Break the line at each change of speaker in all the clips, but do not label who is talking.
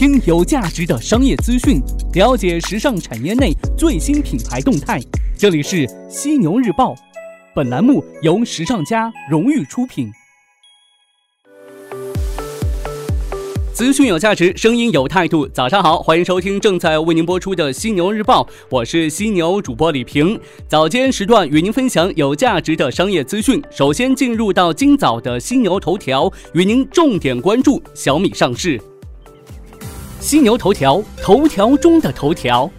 听有价值的商业资讯，了解时尚产业内最新品牌动态。这里是犀牛日报，本栏目由时尚家荣誉出品。资讯有价值，声音有态度。早上好，欢迎收听正在为您播出的犀牛日报，我是犀牛主播李平。早间时段与您分享有价值的商业资讯。首先进入到今早的犀牛头条，与您重点关注小米上市。犀牛头条，头条中的头条。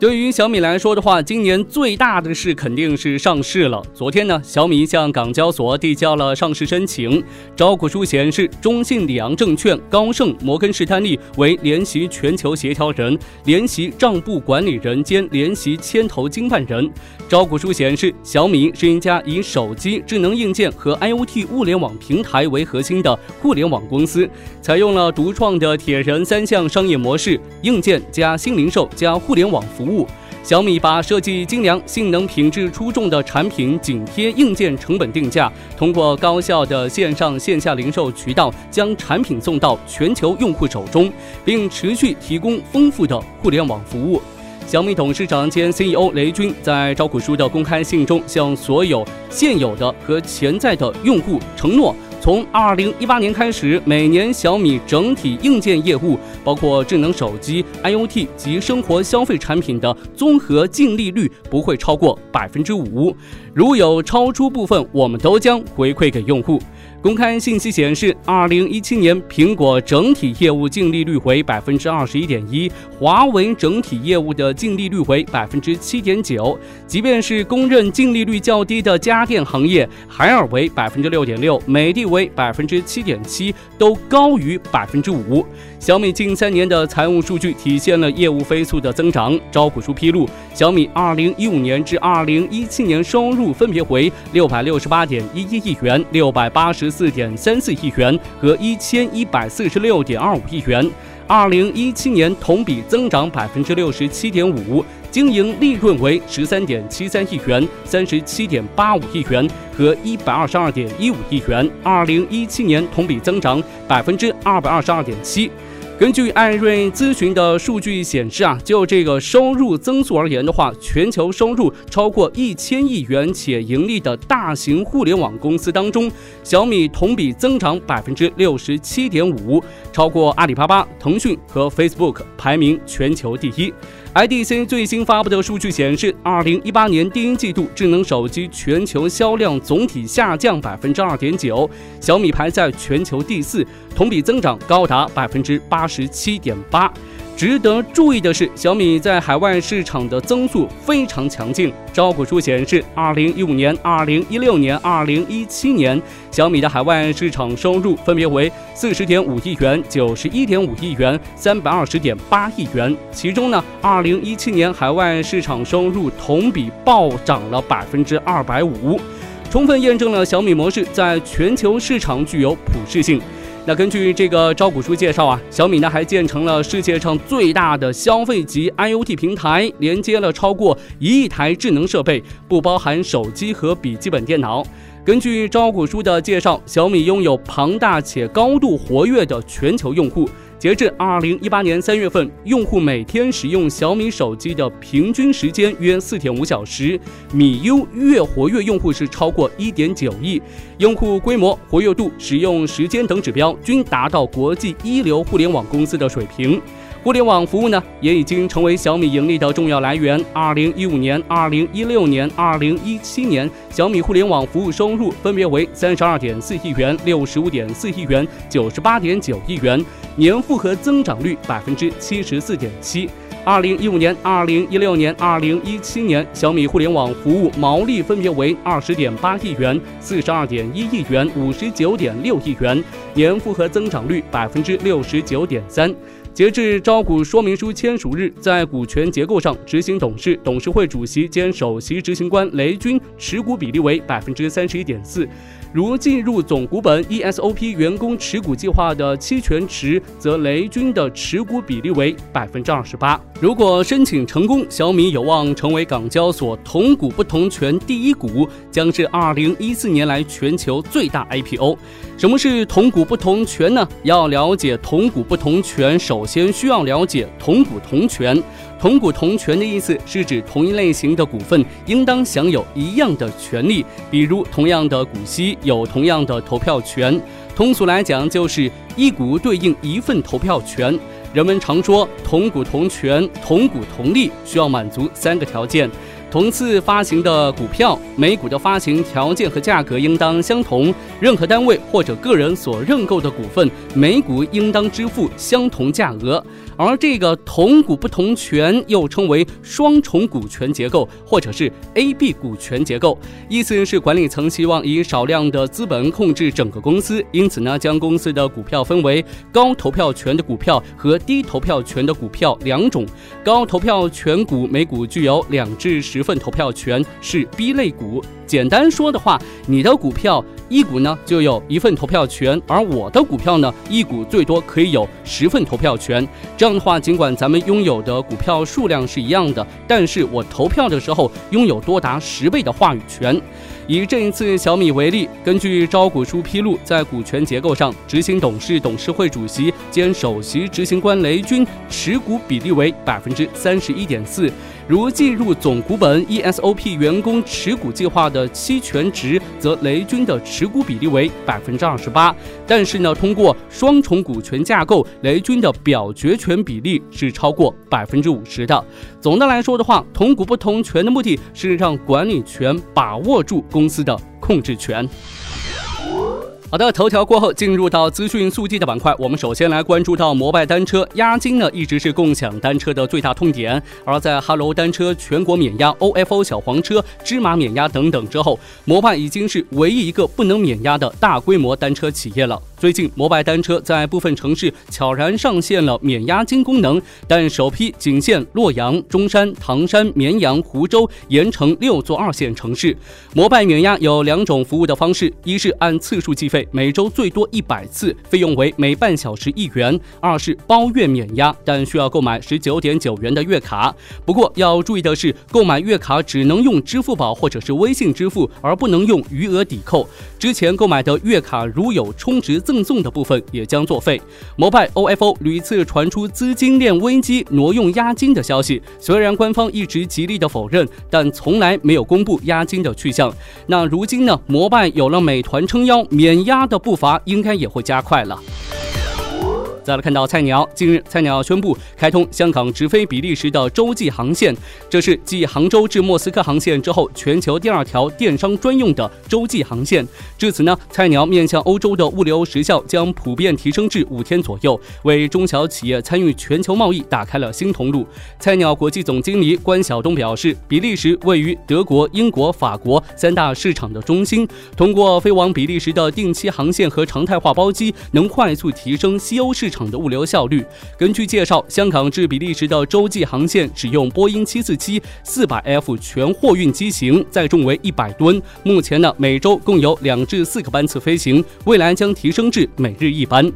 对于小米来说的话，今年最大的事肯定是上市了。昨天呢，小米向港交所递交了上市申请。招股书显示，中信里昂证券、高盛、摩根士丹利为联席全球协调人、联席账簿管理人兼联席牵头经办人。招股书显示，小米是一家以手机、智能硬件和 IoT 物联网平台为核心的互联网公司，采用了独创的铁人三项商业模式：硬件加新零售加互联网服务服务。小米把设计精良、性能品质出众的产品紧贴硬件成本定价，通过高效的线上线下零售渠道将产品送到全球用户手中，并持续提供丰富的互联网服务。小米董事长兼 CEO 雷军在招股书的公开信中向所有现有的和潜在的用户承诺。从二零一八年开始，每年小米整体硬件业务，包括智能手机、IoT 及生活消费产品的综合净利率不会超过百分之五。如有超出部分，我们都将回馈给用户。公开信息显示，二零一七年苹果整体业务净利率为百分之二十一点一，华为整体业务的净利率为百分之七点九。即便是公认净利率较低的家电行业，海尔为百分之六点六，美的为百分之七点七，都高于百分之五。小米近三年的财务数据体现了业务飞速的增长。招股书披露，小米二零一五年至二零一七年收入分别为六百六十八点一一亿元、六百八十四点三四亿元和一千一百四十六点二五亿元。二零一七年同比增长百分之六十七点五，经营利润为十三点七三亿元、三十七点八五亿元和一百二十二点一五亿元。二零一七年同比增长百分之二百二十二点七。根据艾瑞咨询的数据显示啊，就这个收入增速而言的话，全球收入超过一千亿元且盈利的大型互联网公司当中，小米同比增长百分之六十七点五，超过阿里巴巴、腾讯和 Facebook，排名全球第一。IDC 最新发布的数据显示，二零一八年第一季度智能手机全球销量总体下降百分之二点九，小米排在全球第四，同比增长高达百分之八十七点八。值得注意的是，小米在海外市场的增速非常强劲。招股书显示，二零一五年、二零一六年、二零一七年，小米的海外市场收入分别为四十点五亿元、九十一点五亿元、三百二十点八亿元。其中呢，二零一七年海外市场收入同比暴涨了百分之二百五，充分验证了小米模式在全球市场具有普适性。那根据这个招股书介绍啊，小米呢还建成了世界上最大的消费级 IoT 平台，连接了超过一亿台智能设备，不包含手机和笔记本电脑。根据招股书的介绍，小米拥有庞大且高度活跃的全球用户。截至二零一八年三月份，用户每天使用小米手机的平均时间约四点五小时，米 U 月活跃用户是超过一点九亿，用户规模、活跃度、使用时间等指标均达到国际一流互联网公司的水平。互联网服务呢，也已经成为小米盈利的重要来源。二零一五年、二零一六年、二零一七年，小米互联网服务收入分别为三十二点四亿元、六十五点四亿元、九十八点九亿元，年复合增长率百分之七十四点七。二零一五年、二零一六年、二零一七年，小米互联网服务毛利分别为二十点八亿元、四十二点一亿元、五十九点六亿元，年复合增长率百分之六十九点三。截至招股说明书签署日，在股权结构上，执行董事、董事会主席兼首席执行官雷军持股比例为百分之三十一点四。如计入总股本 ESOP 员工持股计划的期权池，则雷军的持股比例为百分之二十八。如果申请成功，小米有望成为港交所同股不同权第一股，将是二零一四年来全球最大 IPO。什么是同股不同权呢？要了解同股不同权，首先需要了解同股同权。同股同权的意思是指同一类型的股份应当享有一样的权利，比如同样的股息有同样的投票权。通俗来讲，就是一股对应一份投票权。人们常说同股同权、同股同利，需要满足三个条件。同次发行的股票，每股的发行条件和价格应当相同；任何单位或者个人所认购的股份，每股应当支付相同价额。而这个同股不同权又称为双重股权结构，或者是 A B 股权结构，意思是管理层希望以少量的资本控制整个公司，因此呢，将公司的股票分为高投票权的股票和低投票权的股票两种。高投票权股每股具有两至十。份投票权是 B 类股。简单说的话，你的股票一股呢就有一份投票权，而我的股票呢一股最多可以有十份投票权。这样的话，尽管咱们拥有的股票数量是一样的，但是我投票的时候拥有多达十倍的话语权。以这一次小米为例，根据招股书披露，在股权结构上，执行董事、董事会主席兼首席执行官雷军持股比例为百分之三十一点四。如计入总股本 ESOP 员工持股计划的期权值，则雷军的持股比例为百分之二十八。但是呢，通过双重股权架构，雷军的表决权比例是超过百分之五十的。总的来说的话，同股不同权的目的是让管理权把握住公司的控制权。好的，头条过后进入到资讯速递的板块。我们首先来关注到摩拜单车押金呢，一直是共享单车的最大痛点。而在哈喽单车全国免押、OFO 小黄车、芝麻免押等等之后，摩拜已经是唯一一个不能免押的大规模单车企业了。最近，摩拜单车在部分城市悄然上线了免押金功能，但首批仅限洛阳、中山、唐山、绵阳、湖州、盐城六座二线城市。摩拜免押有两种服务的方式：一是按次数计费，每周最多一百次，费用为每半小时一元；二是包月免押，但需要购买十九点九元的月卡。不过要注意的是，购买月卡只能用支付宝或者是微信支付，而不能用余额抵扣。之前购买的月卡如有充值赠赠送的部分也将作废。摩拜 OFO 屡次传出资金链危机、挪用押金的消息，虽然官方一直极力的否认，但从来没有公布押金的去向。那如今呢？摩拜有了美团撑腰，免押的步伐应该也会加快了。再来看到菜鸟，近日菜鸟宣布开通香港直飞比利时的洲际航线，这是继杭州至莫斯科航线之后，全球第二条电商专用的洲际航线。至此呢，菜鸟面向欧洲的物流时效将普遍提升至五天左右，为中小企业参与全球贸易打开了新通路。菜鸟国际总经理关晓东表示，比利时位于德国、英国、法国三大市场的中心，通过飞往比利时的定期航线和常态化包机，能快速提升西欧市。场场的物流效率。根据介绍，香港至比利时的洲际航线使用波音七四七四百 F 全货运机型，载重为一百吨。目前呢，每周共有两至四个班次飞行，未来将提升至每日一班。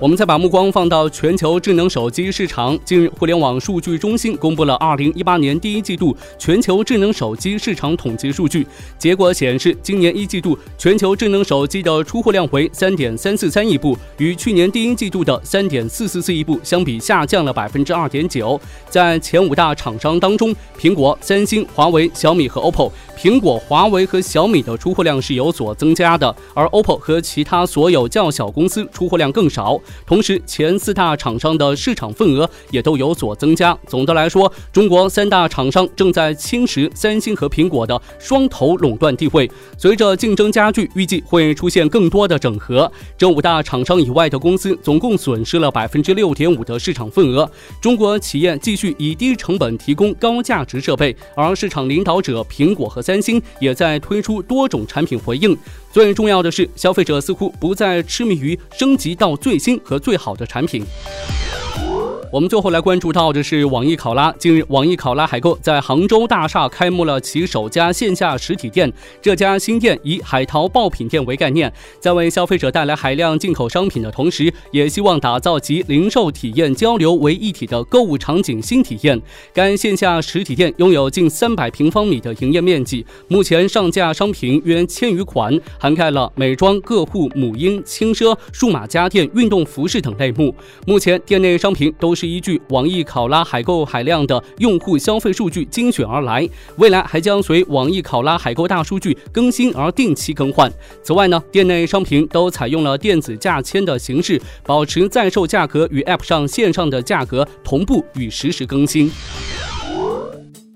我们再把目光放到全球智能手机市场。近日，互联网数据中心公布了2018年第一季度全球智能手机市场统计数据。结果显示，今年一季度全球智能手机的出货量为3.343亿部，与去年第一季度的3.444亿部相比，下降了2.9%。在前五大厂商当中，苹果、三星、华为、小米和 OPPO。苹果、华为和小米的出货量是有所增加的，而 OPPO 和其他所有较小公司出货量更少。同时，前四大厂商的市场份额也都有所增加。总的来说，中国三大厂商正在侵蚀三星和苹果的双头垄断地位。随着竞争加剧，预计会出现更多的整合。这五大厂商以外的公司总共损失了百分之六点五的市场份额。中国企业继续以低成本提供高价值设备，而市场领导者苹果和三星也在推出多种产品回应。最重要的是，消费者似乎不再痴迷于升级到最新和最好的产品。我们最后来关注到的是网易考拉。近日，网易考拉海购在杭州大厦开幕了其首家线下实体店。这家新店以海淘爆品店为概念，在为消费者带来海量进口商品的同时，也希望打造集零售体验交流为一体的购物场景新体验。该线下实体店拥有近三百平方米的营业面积，目前上架商品约千余款，涵盖了美妆、个护、母婴、轻奢、数码家电、运动服饰等类目。目前店内商品都是是依据网易考拉海购海量的用户消费数据精选而来，未来还将随网易考拉海购大数据更新而定期更换。此外呢，店内商品都采用了电子价签的形式，保持在售价格与 App 上线上的价格同步与实时更新。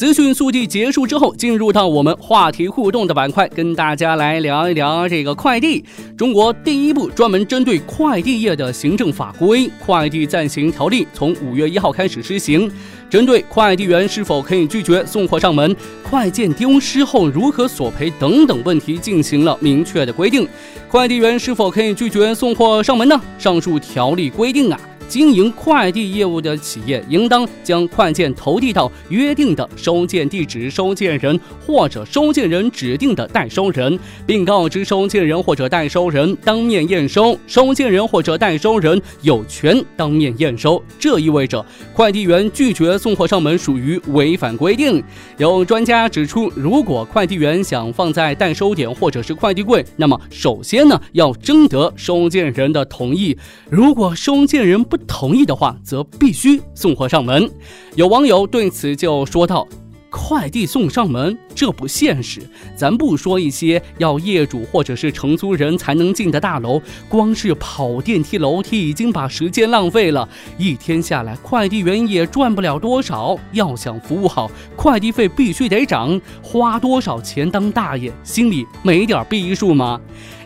资讯速递结束之后，进入到我们话题互动的板块，跟大家来聊一聊这个快递。中国第一部专门针对快递业的行政法规《快递暂行条例》从五月一号开始施行，针对快递员是否可以拒绝送货上门、快件丢失后如何索赔等等问题进行了明确的规定。快递员是否可以拒绝送货上门呢？上述条例规定啊。经营快递业务的企业，应当将快件投递到约定的收件地址、收件人或者收件人指定的代收人，并告知收件人或者代收人当面验收。收件人或者代收人有权当面验收。这意味着，快递员拒绝送货上门属于违反规定。有专家指出，如果快递员想放在代收点或者是快递柜，那么首先呢要征得收件人的同意。如果收件人不同意的话，则必须送货上门。有网友对此就说道：“快递送上门，这不现实。咱不说一些要业主或者是承租人才能进的大楼，光是跑电梯楼梯已经把时间浪费了。一天下来，快递员也赚不了多少。要想服务好，快递费必须得涨。花多少钱当大爷，心里没点逼数吗？”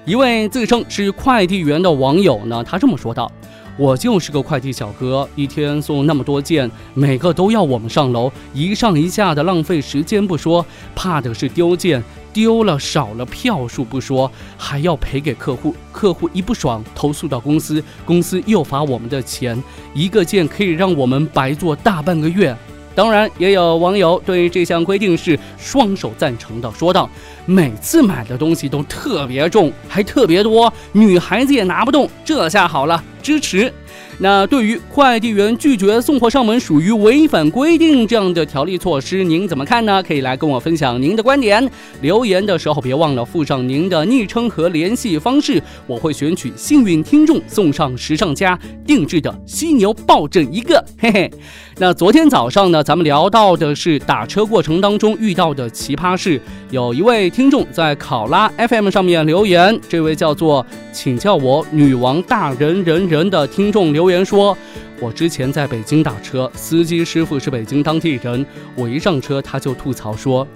一位自称是快递员的网友呢，他这么说道。我就是个快递小哥，一天送那么多件，每个都要我们上楼，一上一下的浪费时间不说，怕的是丢件，丢了少了票数不说，还要赔给客户，客户一不爽投诉到公司，公司又罚我们的钱，一个件可以让我们白做大半个月。当然，也有网友对这项规定是双手赞成的，说道：“每次买的东西都特别重，还特别多，女孩子也拿不动，这下好了，支持。”那对于快递员拒绝送货上门属于违反规定这样的条例措施，您怎么看呢？可以来跟我分享您的观点。留言的时候别忘了附上您的昵称和联系方式，我会选取幸运听众送上时尚家定制的犀牛抱枕一个。嘿嘿。那昨天早上呢，咱们聊到的是打车过程当中遇到的奇葩事。有一位听众在考拉 FM 上面留言，这位叫做请叫我女王大人人人的听众留言说：“我之前在北京打车，司机师傅是北京当地人，我一上车他就吐槽说。”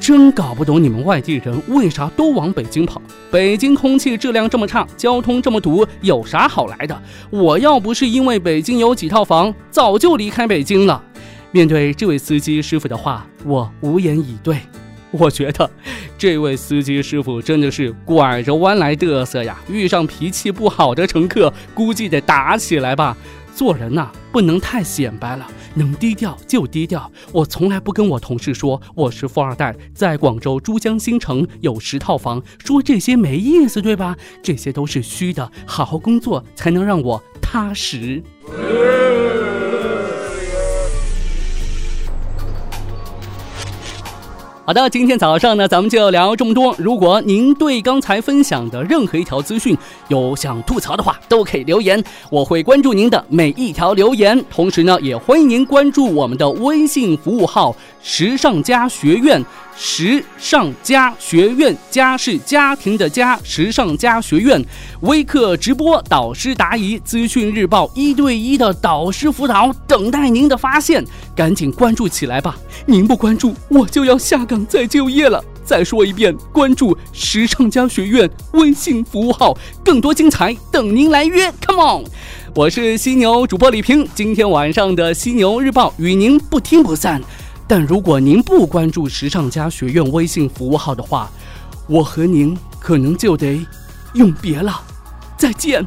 真搞不懂你们外地人为啥都往北京跑？北京空气质量这么差，交通这么堵，有啥好来的？我要不是因为北京有几套房，早就离开北京了。面对这位司机师傅的话，我无言以对。我觉得这位司机师傅真的是拐着弯来嘚瑟呀！遇上脾气不好的乘客，估计得打起来吧。做人呐，不能太显摆了，能低调就低调。我从来不跟我同事说我是富二代，在广州珠江新城有十套房，说这些没意思，对吧？这些都是虚的，好好工作才能让我踏实。好的，今天早上呢，咱们就聊这么多。如果您对刚才分享的任何一条资讯有想吐槽的话，都可以留言，我会关注您的每一条留言。同时呢，也欢迎您关注我们的微信服务号“时尚家学院”。时尚家学院，家是家庭的家，时尚家学院微课直播，导师答疑，资讯日报一对一的导师辅导，等待您的发现，赶紧关注起来吧！您不关注，我就要下岗再就业了。再说一遍，关注时尚家学院微信服务号，更多精彩等您来约。Come on，我是犀牛主播李平，今天晚上的犀牛日报与您不听不散。但如果您不关注时尚家学院微信服务号的话，我和您可能就得永别了，再见。